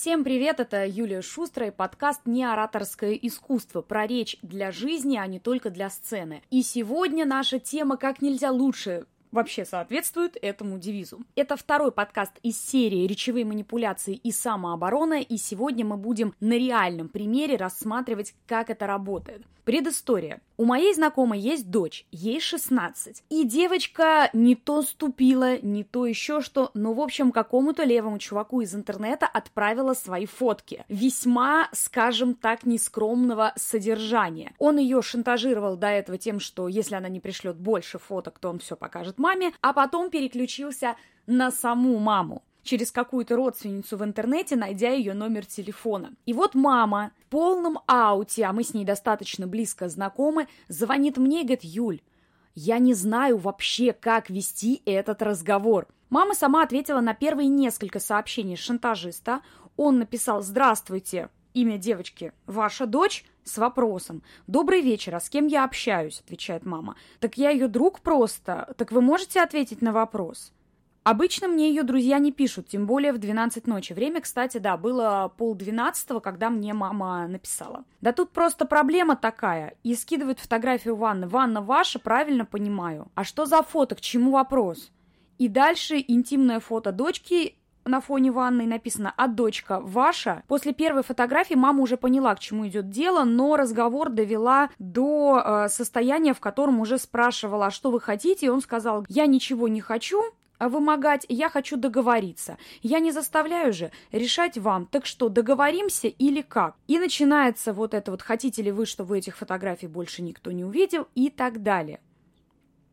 Всем привет, это Юлия Шустра и подкаст «Неораторское искусство» про речь для жизни, а не только для сцены. И сегодня наша тема как нельзя лучше вообще соответствует этому девизу. Это второй подкаст из серии «Речевые манипуляции и самооборона», и сегодня мы будем на реальном примере рассматривать, как это работает. Предыстория. У моей знакомой есть дочь, ей 16. И девочка не то ступила, не то еще что, но, в общем, какому-то левому чуваку из интернета отправила свои фотки. Весьма, скажем так, нескромного содержания. Он ее шантажировал до этого тем, что если она не пришлет больше фоток, то он все покажет маме, а потом переключился на саму маму через какую-то родственницу в интернете, найдя ее номер телефона. И вот мама в полном ауте, а мы с ней достаточно близко знакомы, звонит мне и говорит, Юль, я не знаю вообще, как вести этот разговор. Мама сама ответила на первые несколько сообщений шантажиста. Он написал «Здравствуйте, имя девочки ваша дочь?» с вопросом «Добрый вечер, а с кем я общаюсь?» отвечает мама. «Так я ее друг просто. Так вы можете ответить на вопрос?» Обычно мне ее друзья не пишут, тем более в 12 ночи. Время, кстати, да, было полдвенадцатого, когда мне мама написала. Да тут просто проблема такая. И скидывают фотографию ванны. Ванна ваша, правильно понимаю. А что за фото, к чему вопрос? И дальше интимное фото дочки на фоне ванны написано «А дочка ваша?». После первой фотографии мама уже поняла, к чему идет дело, но разговор довела до э, состояния, в котором уже спрашивала, а что вы хотите, и он сказал «Я ничего не хочу, вымогать, я хочу договориться. Я не заставляю же, решать вам. Так что, договоримся или как? И начинается вот это вот, хотите ли вы, чтобы этих фотографий больше никто не увидел и так далее.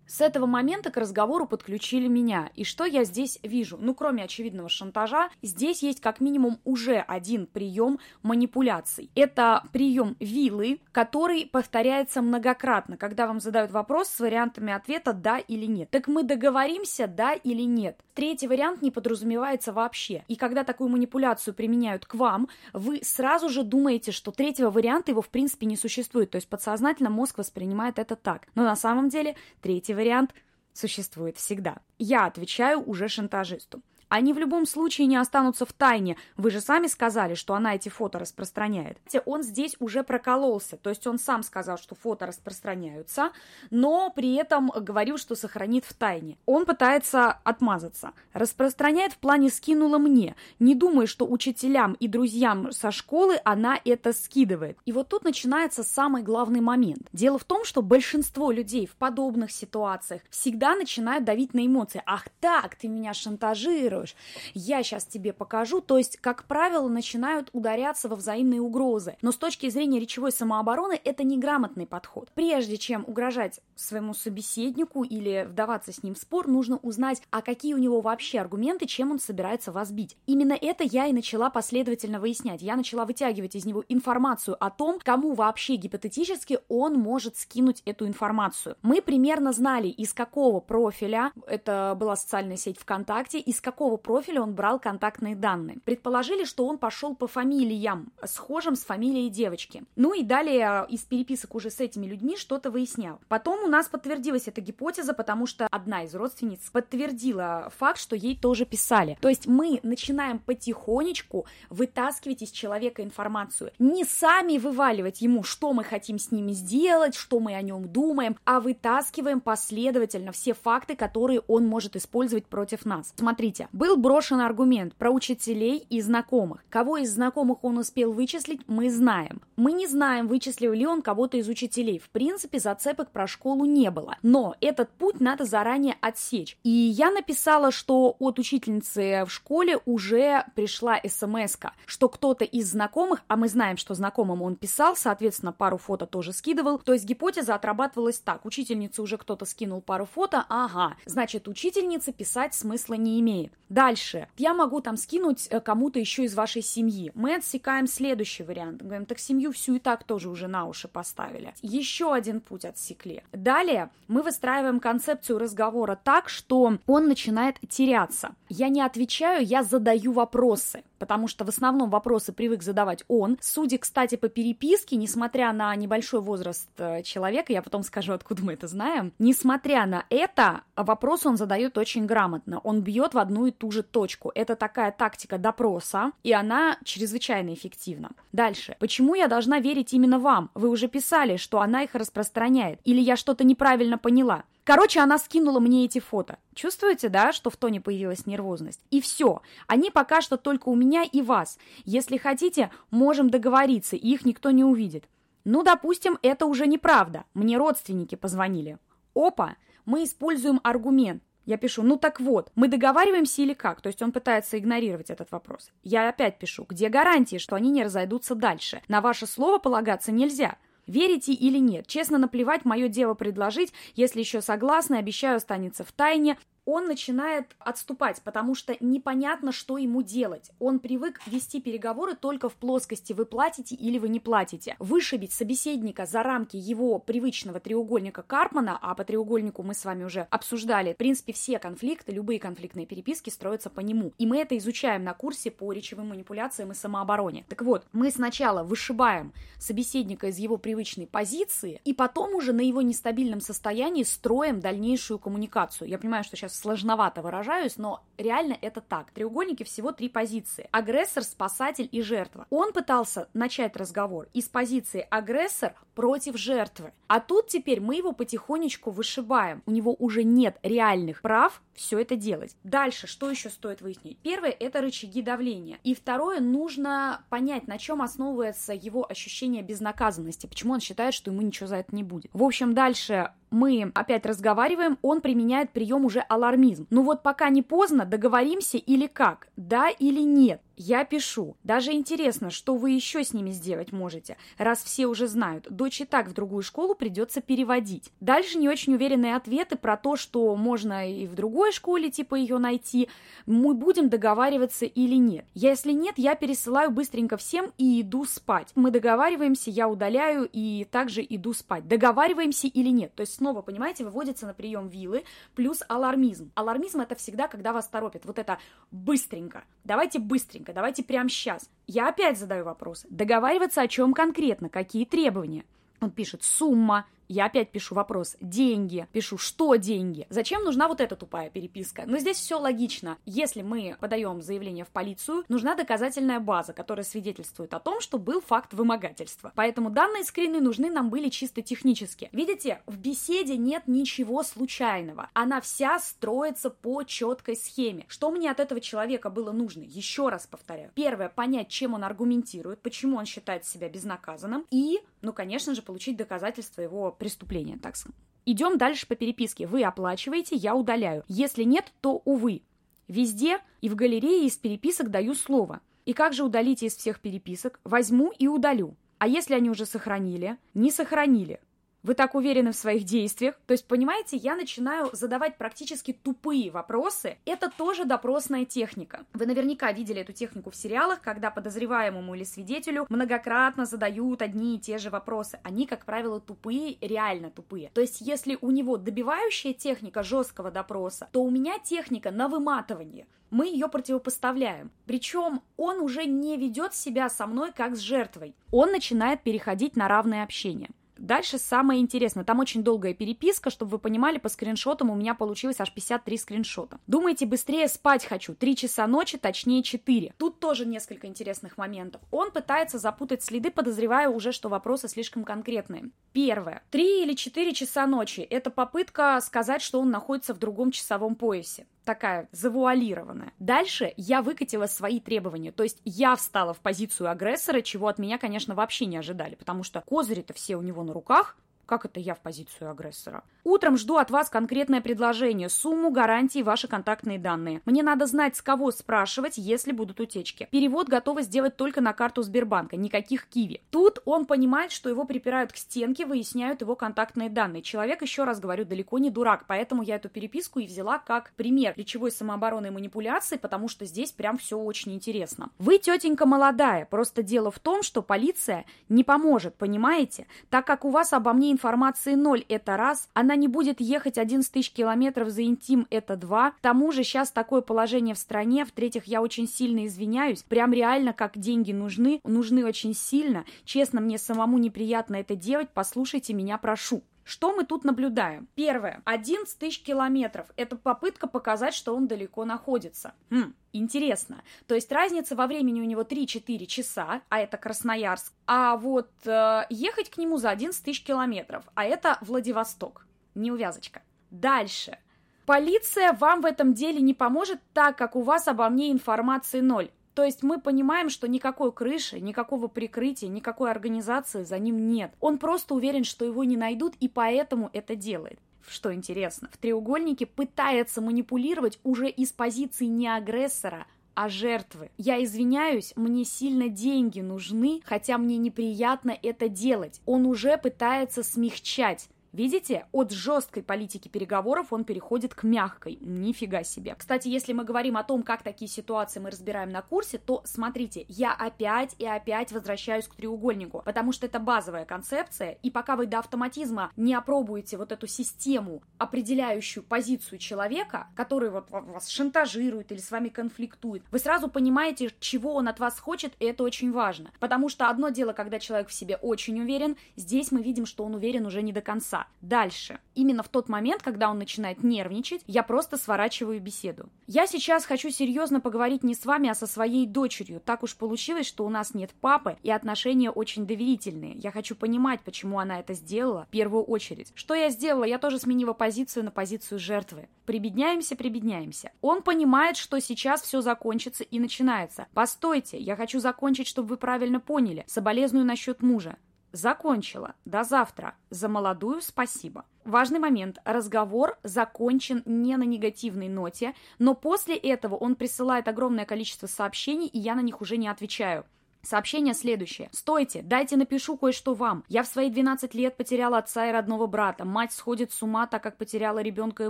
С этого момента к разговору подключили меня. И что я здесь вижу? Ну, кроме очевидного шантажа, здесь есть как минимум уже один прием манипуляций. Это прием вилы, который повторяется многократно, когда вам задают вопрос с вариантами ответа «да» или «нет». Так мы договоримся «да» или «нет». Третий вариант не подразумевается вообще. И когда такую манипуляцию применяют к вам, вы сразу же думаете, что третьего варианта его в принципе не существует. То есть подсознательно мозг воспринимает это так. Но на самом деле третий вариант существует всегда. Я отвечаю уже шантажисту. Они в любом случае не останутся в тайне. Вы же сами сказали, что она эти фото распространяет. Он здесь уже прокололся, то есть он сам сказал, что фото распространяются, но при этом говорил, что сохранит в тайне. Он пытается отмазаться. Распространяет в плане скинула мне. Не думай, что учителям и друзьям со школы она это скидывает. И вот тут начинается самый главный момент. Дело в том, что большинство людей в подобных ситуациях всегда начинают давить на эмоции. Ах так, ты меня шантажируешь, провоцируешь, я сейчас тебе покажу. То есть, как правило, начинают ударяться во взаимные угрозы. Но с точки зрения речевой самообороны это неграмотный подход. Прежде чем угрожать своему собеседнику или вдаваться с ним в спор, нужно узнать, а какие у него вообще аргументы, чем он собирается вас бить. Именно это я и начала последовательно выяснять. Я начала вытягивать из него информацию о том, кому вообще гипотетически он может скинуть эту информацию. Мы примерно знали, из какого профиля, это была социальная сеть ВКонтакте, из какого какого профиля он брал контактные данные. Предположили, что он пошел по фамилиям, схожим с фамилией девочки. Ну и далее из переписок уже с этими людьми что-то выяснял. Потом у нас подтвердилась эта гипотеза, потому что одна из родственниц подтвердила факт, что ей тоже писали. То есть мы начинаем потихонечку вытаскивать из человека информацию. Не сами вываливать ему, что мы хотим с ними сделать, что мы о нем думаем, а вытаскиваем последовательно все факты, которые он может использовать против нас. Смотрите, был брошен аргумент про учителей и знакомых. Кого из знакомых он успел вычислить, мы знаем. Мы не знаем, вычислил ли он кого-то из учителей. В принципе, зацепок про школу не было. Но этот путь надо заранее отсечь. И я написала, что от учительницы в школе уже пришла смс что кто-то из знакомых, а мы знаем, что знакомым он писал, соответственно, пару фото тоже скидывал. То есть гипотеза отрабатывалась так. Учительнице уже кто-то скинул пару фото, ага, значит, учительница писать смысла не имеет. Дальше. Я могу там скинуть э, кому-то еще из вашей семьи. Мы отсекаем следующий вариант. Говорим, так семью всю и так тоже уже на уши поставили. Еще один путь отсекли. Далее мы выстраиваем концепцию разговора так, что он начинает теряться. Я не отвечаю, я задаю вопросы. Потому что в основном вопросы привык задавать он. Судя, кстати, по переписке, несмотря на небольшой возраст э, человека, я потом скажу, откуда мы это знаем, несмотря на это, вопрос он задает очень грамотно. Он бьет в одну и ту же точку. Это такая тактика допроса, и она чрезвычайно эффективна. Дальше. Почему я должна верить именно вам? Вы уже писали, что она их распространяет. Или я что-то неправильно поняла? Короче, она скинула мне эти фото. Чувствуете, да, что в тоне появилась нервозность? И все. Они пока что только у меня и вас. Если хотите, можем договориться, их никто не увидит. Ну, допустим, это уже неправда. Мне родственники позвонили. Опа, мы используем аргумент. Я пишу, ну так вот, мы договариваемся или как? То есть он пытается игнорировать этот вопрос. Я опять пишу, где гарантии, что они не разойдутся дальше? На ваше слово полагаться нельзя. Верите или нет? Честно наплевать, мое дело предложить. Если еще согласны, обещаю, останется в тайне он начинает отступать, потому что непонятно, что ему делать. Он привык вести переговоры только в плоскости «вы платите» или «вы не платите». Вышибить собеседника за рамки его привычного треугольника Карпмана, а по треугольнику мы с вами уже обсуждали, в принципе, все конфликты, любые конфликтные переписки строятся по нему. И мы это изучаем на курсе по речевым манипуляциям и самообороне. Так вот, мы сначала вышибаем собеседника из его привычной позиции, и потом уже на его нестабильном состоянии строим дальнейшую коммуникацию. Я понимаю, что сейчас сложновато выражаюсь, но реально это так. В треугольнике всего три позиции. Агрессор, спасатель и жертва. Он пытался начать разговор из позиции агрессор против жертвы. А тут теперь мы его потихонечку вышибаем. У него уже нет реальных прав все это делать. Дальше, что еще стоит выяснить? Первое – это рычаги давления. И второе, нужно понять, на чем основывается его ощущение безнаказанности, почему он считает, что ему ничего за это не будет. В общем, дальше мы опять разговариваем, он применяет прием уже алармизм. Ну вот пока не поздно, договоримся или как? Да или нет? Я пишу. Даже интересно, что вы еще с ними сделать можете, раз все уже знают. Дочь и так в другую школу придется переводить. Дальше не очень уверенные ответы про то, что можно и в другой школе типа ее найти. Мы будем договариваться или нет. Если нет, я пересылаю быстренько всем и иду спать. Мы договариваемся, я удаляю и также иду спать. Договариваемся или нет. То есть снова, понимаете, выводится на прием вилы плюс алармизм. Алармизм это всегда, когда вас торопят. Вот это быстренько. Давайте быстренько быстренько, давайте прямо сейчас. Я опять задаю вопрос. Договариваться о чем конкретно, какие требования? Он пишет сумма, я опять пишу вопрос «деньги», пишу «что деньги?». Зачем нужна вот эта тупая переписка? Но здесь все логично. Если мы подаем заявление в полицию, нужна доказательная база, которая свидетельствует о том, что был факт вымогательства. Поэтому данные скрины нужны нам были чисто технически. Видите, в беседе нет ничего случайного. Она вся строится по четкой схеме. Что мне от этого человека было нужно? Еще раз повторяю. Первое, понять, чем он аргументирует, почему он считает себя безнаказанным, и, ну, конечно же, получить доказательства его преступления, так сказать. Идем дальше по переписке. Вы оплачиваете, я удаляю. Если нет, то увы. Везде и в галерее из переписок даю слово. И как же удалить из всех переписок? Возьму и удалю. А если они уже сохранили? Не сохранили вы так уверены в своих действиях. То есть, понимаете, я начинаю задавать практически тупые вопросы. Это тоже допросная техника. Вы наверняка видели эту технику в сериалах, когда подозреваемому или свидетелю многократно задают одни и те же вопросы. Они, как правило, тупые, реально тупые. То есть, если у него добивающая техника жесткого допроса, то у меня техника на выматывание мы ее противопоставляем. Причем он уже не ведет себя со мной как с жертвой. Он начинает переходить на равное общение. Дальше самое интересное. Там очень долгая переписка, чтобы вы понимали, по скриншотам у меня получилось аж 53 скриншота. Думаете, быстрее спать хочу. 3 часа ночи, точнее 4. Тут тоже несколько интересных моментов. Он пытается запутать следы, подозревая уже, что вопросы слишком конкретные. Первое. 3 или 4 часа ночи. Это попытка сказать, что он находится в другом часовом поясе такая завуалированная. Дальше я выкатила свои требования, то есть я встала в позицию агрессора, чего от меня, конечно, вообще не ожидали, потому что козыри-то все у него на руках, как это я в позицию агрессора? Утром жду от вас конкретное предложение, сумму, гарантии, ваши контактные данные. Мне надо знать, с кого спрашивать, если будут утечки. Перевод готовы сделать только на карту Сбербанка, никаких киви. Тут он понимает, что его припирают к стенке, выясняют его контактные данные. Человек, еще раз говорю, далеко не дурак, поэтому я эту переписку и взяла как пример речевой самообороны и манипуляции, потому что здесь прям все очень интересно. Вы, тетенька, молодая, просто дело в том, что полиция не поможет, понимаете? Так как у вас обо мне информации ноль, это раз, она она не будет ехать 11 тысяч километров за интим, это два. К тому же сейчас такое положение в стране. В-третьих, я очень сильно извиняюсь. Прям реально, как деньги нужны, нужны очень сильно. Честно, мне самому неприятно это делать. Послушайте меня, прошу. Что мы тут наблюдаем? Первое. 11 тысяч километров. Это попытка показать, что он далеко находится. Хм, интересно. То есть разница во времени у него 3-4 часа, а это Красноярск. А вот э, ехать к нему за 11 тысяч километров, а это Владивосток. Неувязочка. Дальше. Полиция вам в этом деле не поможет, так как у вас обо мне информации ноль. То есть мы понимаем, что никакой крыши, никакого прикрытия, никакой организации за ним нет. Он просто уверен, что его не найдут, и поэтому это делает. Что интересно, в треугольнике пытается манипулировать уже из позиции не агрессора, а жертвы. Я извиняюсь, мне сильно деньги нужны, хотя мне неприятно это делать. Он уже пытается смягчать. Видите, от жесткой политики переговоров он переходит к мягкой. Нифига себе. Кстати, если мы говорим о том, как такие ситуации мы разбираем на курсе, то смотрите, я опять и опять возвращаюсь к треугольнику, потому что это базовая концепция, и пока вы до автоматизма не опробуете вот эту систему, определяющую позицию человека, который вот вас шантажирует или с вами конфликтует, вы сразу понимаете, чего он от вас хочет, и это очень важно. Потому что одно дело, когда человек в себе очень уверен, здесь мы видим, что он уверен уже не до конца. Дальше. Именно в тот момент, когда он начинает нервничать, я просто сворачиваю беседу. Я сейчас хочу серьезно поговорить не с вами, а со своей дочерью. Так уж получилось, что у нас нет папы, и отношения очень доверительные. Я хочу понимать, почему она это сделала в первую очередь. Что я сделала? Я тоже сменила позицию на позицию жертвы. Прибедняемся, прибедняемся. Он понимает, что сейчас все закончится и начинается. Постойте, я хочу закончить, чтобы вы правильно поняли. Соболезную насчет мужа. Закончила. До завтра. За молодую спасибо. Важный момент. Разговор закончен не на негативной ноте, но после этого он присылает огромное количество сообщений, и я на них уже не отвечаю. Сообщение следующее. «Стойте, дайте напишу кое-что вам. Я в свои 12 лет потеряла отца и родного брата. Мать сходит с ума, так как потеряла ребенка и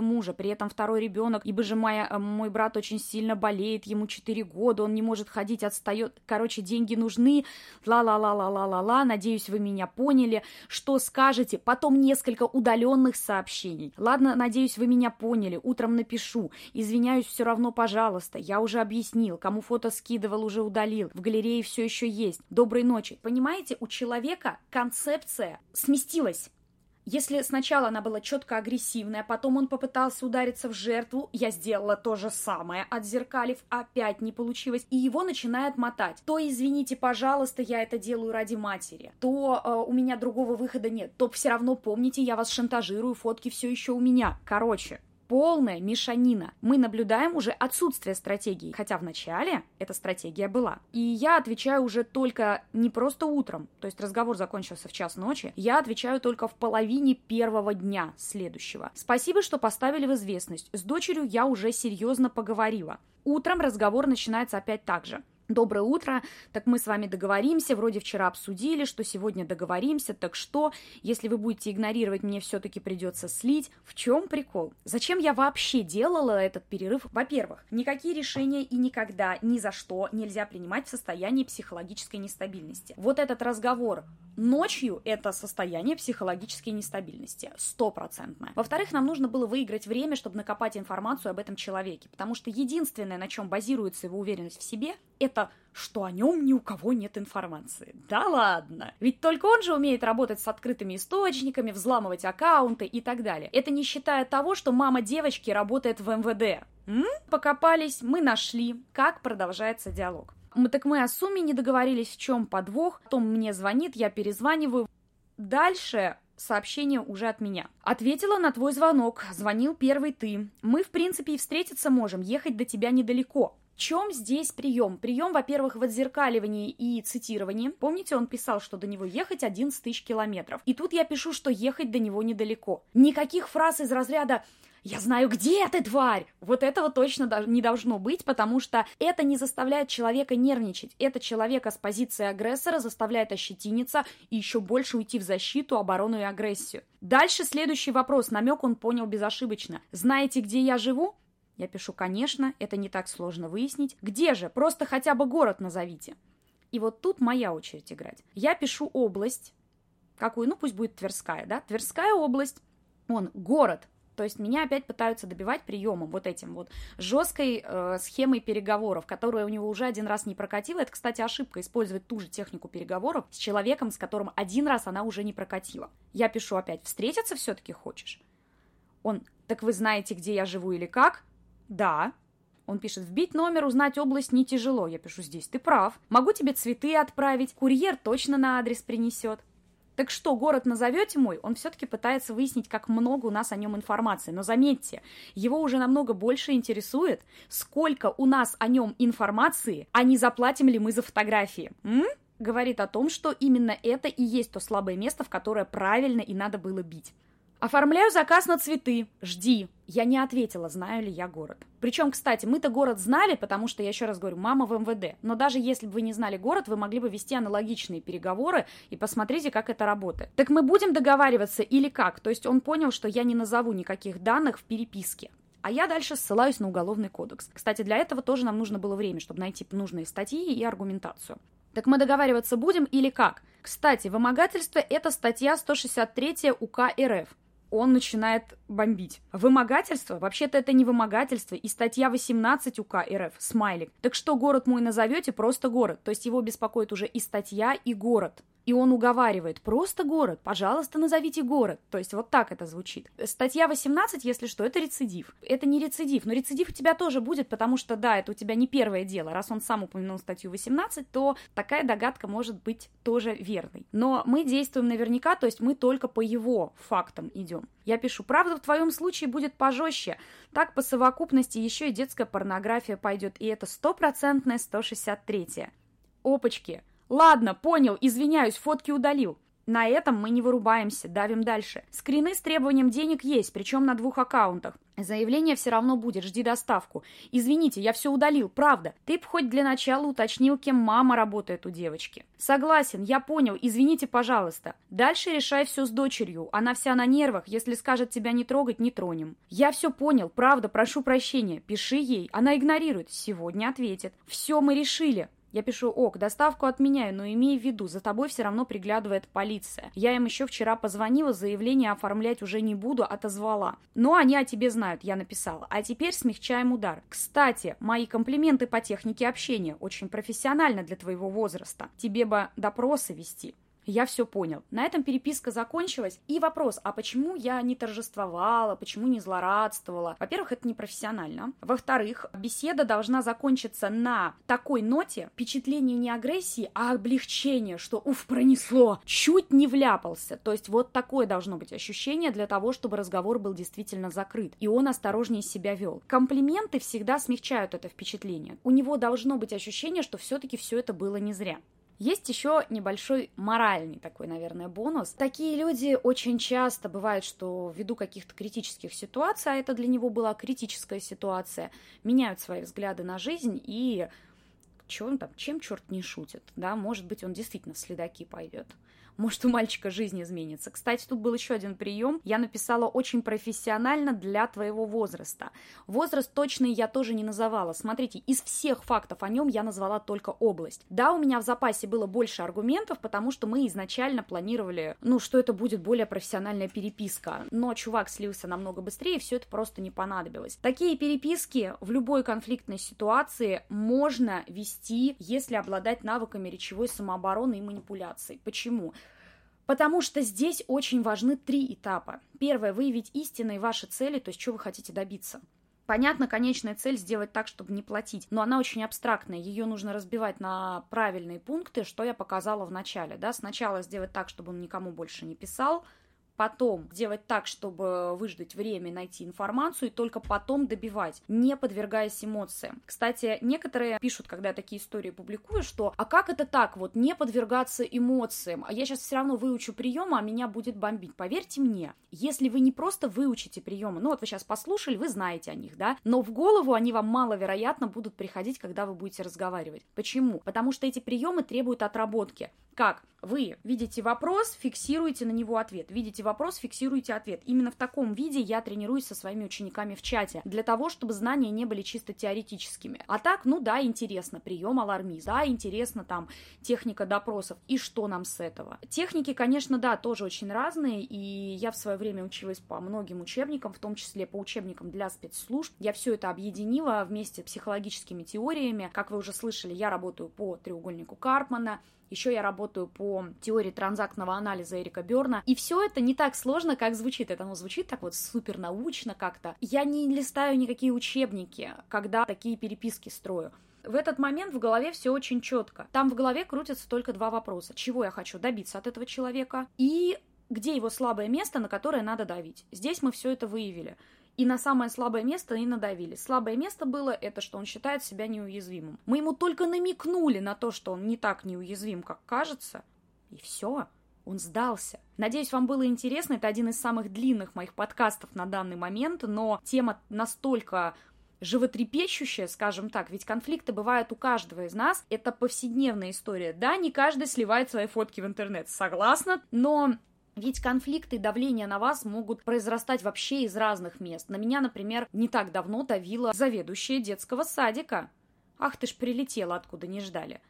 мужа. При этом второй ребенок, ибо же моя, э, мой брат очень сильно болеет, ему 4 года, он не может ходить, отстает. Короче, деньги нужны. Ла-ла-ла-ла-ла-ла-ла. Надеюсь, вы меня поняли. Что скажете? Потом несколько удаленных сообщений. Ладно, надеюсь, вы меня поняли. Утром напишу. Извиняюсь все равно, пожалуйста. Я уже объяснил. Кому фото скидывал, уже удалил. В галерее все еще еще есть. Доброй ночи. Понимаете, у человека концепция сместилась. Если сначала она была четко агрессивная, потом он попытался удариться в жертву, я сделала то же самое, отзеркалив, опять не получилось, и его начинает мотать. То, извините, пожалуйста, я это делаю ради матери, то э, у меня другого выхода нет, то все равно помните, я вас шантажирую, фотки все еще у меня. Короче, полная мешанина. Мы наблюдаем уже отсутствие стратегии, хотя в начале эта стратегия была. И я отвечаю уже только не просто утром, то есть разговор закончился в час ночи, я отвечаю только в половине первого дня следующего. Спасибо, что поставили в известность. С дочерью я уже серьезно поговорила. Утром разговор начинается опять так же. Доброе утро. Так мы с вами договоримся. Вроде вчера обсудили, что сегодня договоримся. Так что, если вы будете игнорировать, мне все-таки придется слить. В чем прикол? Зачем я вообще делала этот перерыв? Во-первых, никакие решения и никогда, ни за что нельзя принимать в состоянии психологической нестабильности. Вот этот разговор ночью – это состояние психологической нестабильности. Стопроцентно. Во-вторых, нам нужно было выиграть время, чтобы накопать информацию об этом человеке. Потому что единственное, на чем базируется его уверенность в себе, это это что о нем ни у кого нет информации. Да ладно. Ведь только он же умеет работать с открытыми источниками, взламывать аккаунты и так далее. Это не считая того, что мама девочки работает в МВД. М? Покопались, мы нашли, как продолжается диалог. Мы так мы о сумме не договорились, в чем подвох. Потом мне звонит, я перезваниваю. Дальше сообщение уже от меня. Ответила на твой звонок, звонил первый ты. Мы, в принципе, и встретиться можем, ехать до тебя недалеко чем здесь прием? Прием, во-первых, в отзеркаливании и цитировании. Помните, он писал, что до него ехать 11 тысяч километров. И тут я пишу, что ехать до него недалеко. Никаких фраз из разряда «Я знаю, где ты, тварь!» Вот этого точно не должно быть, потому что это не заставляет человека нервничать. Это человека с позиции агрессора заставляет ощетиниться и еще больше уйти в защиту, оборону и агрессию. Дальше следующий вопрос. Намек он понял безошибочно. «Знаете, где я живу?» Я пишу, конечно, это не так сложно выяснить. Где же? Просто хотя бы город назовите. И вот тут моя очередь играть. Я пишу область. Какую? Ну, пусть будет Тверская, да? Тверская область. Он город, то есть меня опять пытаются добивать приемом вот этим вот жесткой э, схемой переговоров, которая у него уже один раз не прокатила. Это, кстати, ошибка использовать ту же технику переговоров с человеком, с которым один раз она уже не прокатила. Я пишу опять, встретиться все-таки хочешь? Он, так вы знаете, где я живу или как? Да. Он пишет, вбить номер, узнать область не тяжело. Я пишу, здесь ты прав. Могу тебе цветы отправить, курьер точно на адрес принесет. Так что, город назовете мой? Он все-таки пытается выяснить, как много у нас о нем информации. Но заметьте, его уже намного больше интересует, сколько у нас о нем информации, а не заплатим ли мы за фотографии. М? Говорит о том, что именно это и есть то слабое место, в которое правильно и надо было бить. Оформляю заказ на цветы. Жди. Я не ответила, знаю ли я город. Причем, кстати, мы-то город знали, потому что, я еще раз говорю, мама в МВД. Но даже если бы вы не знали город, вы могли бы вести аналогичные переговоры и посмотрите, как это работает. Так мы будем договариваться или как? То есть он понял, что я не назову никаких данных в переписке. А я дальше ссылаюсь на уголовный кодекс. Кстати, для этого тоже нам нужно было время, чтобы найти нужные статьи и аргументацию. Так мы договариваться будем или как? Кстати, вымогательство – это статья 163 УК РФ он начинает бомбить. Вымогательство? Вообще-то это не вымогательство. И статья 18 УК РФ, смайлик. Так что город мой назовете? Просто город. То есть его беспокоит уже и статья, и город. И он уговаривает, просто город, пожалуйста, назовите город. То есть вот так это звучит. Статья 18, если что, это рецидив. Это не рецидив, но рецидив у тебя тоже будет, потому что, да, это у тебя не первое дело. Раз он сам упомянул статью 18, то такая догадка может быть тоже верной. Но мы действуем наверняка, то есть мы только по его фактам идем. Я пишу, правда, в твоем случае будет пожестче. Так по совокупности еще и детская порнография пойдет, и это стопроцентная 163. Опачки, Ладно, понял, извиняюсь, фотки удалил. На этом мы не вырубаемся, давим дальше. Скрины с требованием денег есть, причем на двух аккаунтах. Заявление все равно будет, жди доставку. Извините, я все удалил, правда. Ты б хоть для начала уточнил, кем мама работает у девочки. Согласен, я понял, извините, пожалуйста. Дальше решай все с дочерью. Она вся на нервах, если скажет тебя не трогать, не тронем. Я все понял, правда, прошу прощения. Пиши ей, она игнорирует. Сегодня ответит. Все мы решили. Я пишу, ок, доставку отменяю, но имей в виду, за тобой все равно приглядывает полиция. Я им еще вчера позвонила, заявление оформлять уже не буду, отозвала. Но они о тебе знают, я написала. А теперь смягчаем удар. Кстати, мои комплименты по технике общения очень профессионально для твоего возраста. Тебе бы допросы вести. Я все понял. На этом переписка закончилась. И вопрос, а почему я не торжествовала, почему не злорадствовала? Во-первых, это непрофессионально. Во-вторых, беседа должна закончиться на такой ноте, впечатление не агрессии, а облегчение, что уф, пронесло, чуть не вляпался. То есть вот такое должно быть ощущение для того, чтобы разговор был действительно закрыт, и он осторожнее себя вел. Комплименты всегда смягчают это впечатление. У него должно быть ощущение, что все-таки все это было не зря. Есть еще небольшой моральный такой, наверное, бонус. Такие люди очень часто бывает, что ввиду каких-то критических ситуаций, а это для него была критическая ситуация, меняют свои взгляды на жизнь и чем там, чем черт не шутит, да, может быть, он действительно в следаки пойдет. Может, у мальчика жизнь изменится. Кстати, тут был еще один прием. Я написала очень профессионально для твоего возраста. Возраст точный я тоже не называла. Смотрите, из всех фактов о нем я назвала только область. Да, у меня в запасе было больше аргументов, потому что мы изначально планировали, ну, что это будет более профессиональная переписка. Но чувак слился намного быстрее, все это просто не понадобилось. Такие переписки в любой конфликтной ситуации можно вести, если обладать навыками речевой самообороны и манипуляции. Почему? Потому что здесь очень важны три этапа. Первое – выявить истинные ваши цели, то есть что вы хотите добиться. Понятно, конечная цель сделать так, чтобы не платить, но она очень абстрактная. Ее нужно разбивать на правильные пункты, что я показала в начале. Да? Сначала сделать так, чтобы он никому больше не писал, потом делать так, чтобы выждать время, найти информацию, и только потом добивать, не подвергаясь эмоциям. Кстати, некоторые пишут, когда я такие истории публикую, что «а как это так, вот не подвергаться эмоциям, а я сейчас все равно выучу приемы, а меня будет бомбить». Поверьте мне, если вы не просто выучите приемы, ну вот вы сейчас послушали, вы знаете о них, да, но в голову они вам маловероятно будут приходить, когда вы будете разговаривать. Почему? Потому что эти приемы требуют отработки. Как? Вы видите вопрос, фиксируете на него ответ. Видите вопрос, фиксируйте ответ. Именно в таком виде я тренируюсь со своими учениками в чате, для того, чтобы знания не были чисто теоретическими. А так, ну да, интересно, прием алармизм, да, интересно там техника допросов, и что нам с этого? Техники, конечно, да, тоже очень разные, и я в свое время училась по многим учебникам, в том числе по учебникам для спецслужб. Я все это объединила вместе с психологическими теориями. Как вы уже слышали, я работаю по треугольнику Карпмана, еще я работаю по теории транзактного анализа Эрика Берна. И все это не так сложно, как звучит. Это оно звучит так вот супер научно как-то. Я не листаю никакие учебники, когда такие переписки строю. В этот момент в голове все очень четко. Там в голове крутятся только два вопроса. Чего я хочу добиться от этого человека и где его слабое место, на которое надо давить. Здесь мы все это выявили и на самое слабое место и надавили. Слабое место было это, что он считает себя неуязвимым. Мы ему только намекнули на то, что он не так неуязвим, как кажется, и все. Он сдался. Надеюсь, вам было интересно. Это один из самых длинных моих подкастов на данный момент, но тема настолько животрепещущая, скажем так, ведь конфликты бывают у каждого из нас, это повседневная история. Да, не каждый сливает свои фотки в интернет, согласна, но ведь конфликты и давление на вас могут произрастать вообще из разных мест. На меня, например, не так давно давила заведующая детского садика. Ах ты ж прилетела, откуда не ждали.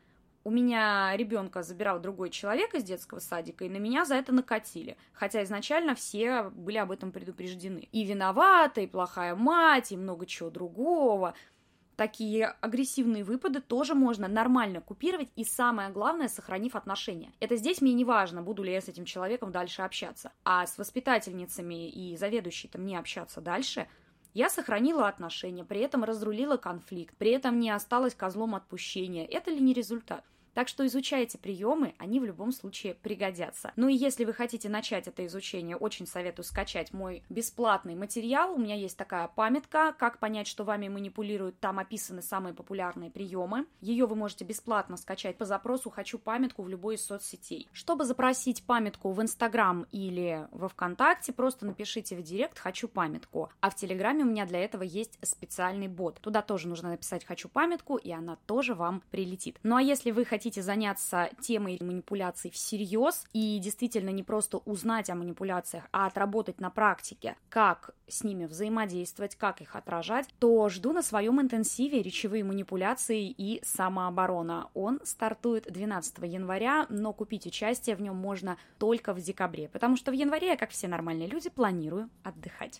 У меня ребенка забирал другой человек из детского садика, и на меня за это накатили. Хотя изначально все были об этом предупреждены. И виновата, и плохая мать, и много чего другого такие агрессивные выпады тоже можно нормально купировать и самое главное, сохранив отношения. Это здесь мне не важно, буду ли я с этим человеком дальше общаться. А с воспитательницами и заведующей-то мне общаться дальше – я сохранила отношения, при этом разрулила конфликт, при этом не осталась козлом отпущения. Это ли не результат? Так что изучайте приемы, они в любом случае пригодятся. Ну и если вы хотите начать это изучение, очень советую скачать мой бесплатный материал. У меня есть такая памятка, как понять, что вами манипулируют. Там описаны самые популярные приемы. Ее вы можете бесплатно скачать по запросу «Хочу памятку» в любой из соцсетей. Чтобы запросить памятку в Инстаграм или во Вконтакте, просто напишите в директ «Хочу памятку». А в Телеграме у меня для этого есть специальный бот. Туда тоже нужно написать «Хочу памятку», и она тоже вам прилетит. Ну а если вы хотите хотите заняться темой манипуляций всерьез и действительно не просто узнать о манипуляциях, а отработать на практике, как с ними взаимодействовать, как их отражать, то жду на своем интенсиве речевые манипуляции и самооборона. Он стартует 12 января, но купить участие в нем можно только в декабре, потому что в январе я, как все нормальные люди, планирую отдыхать.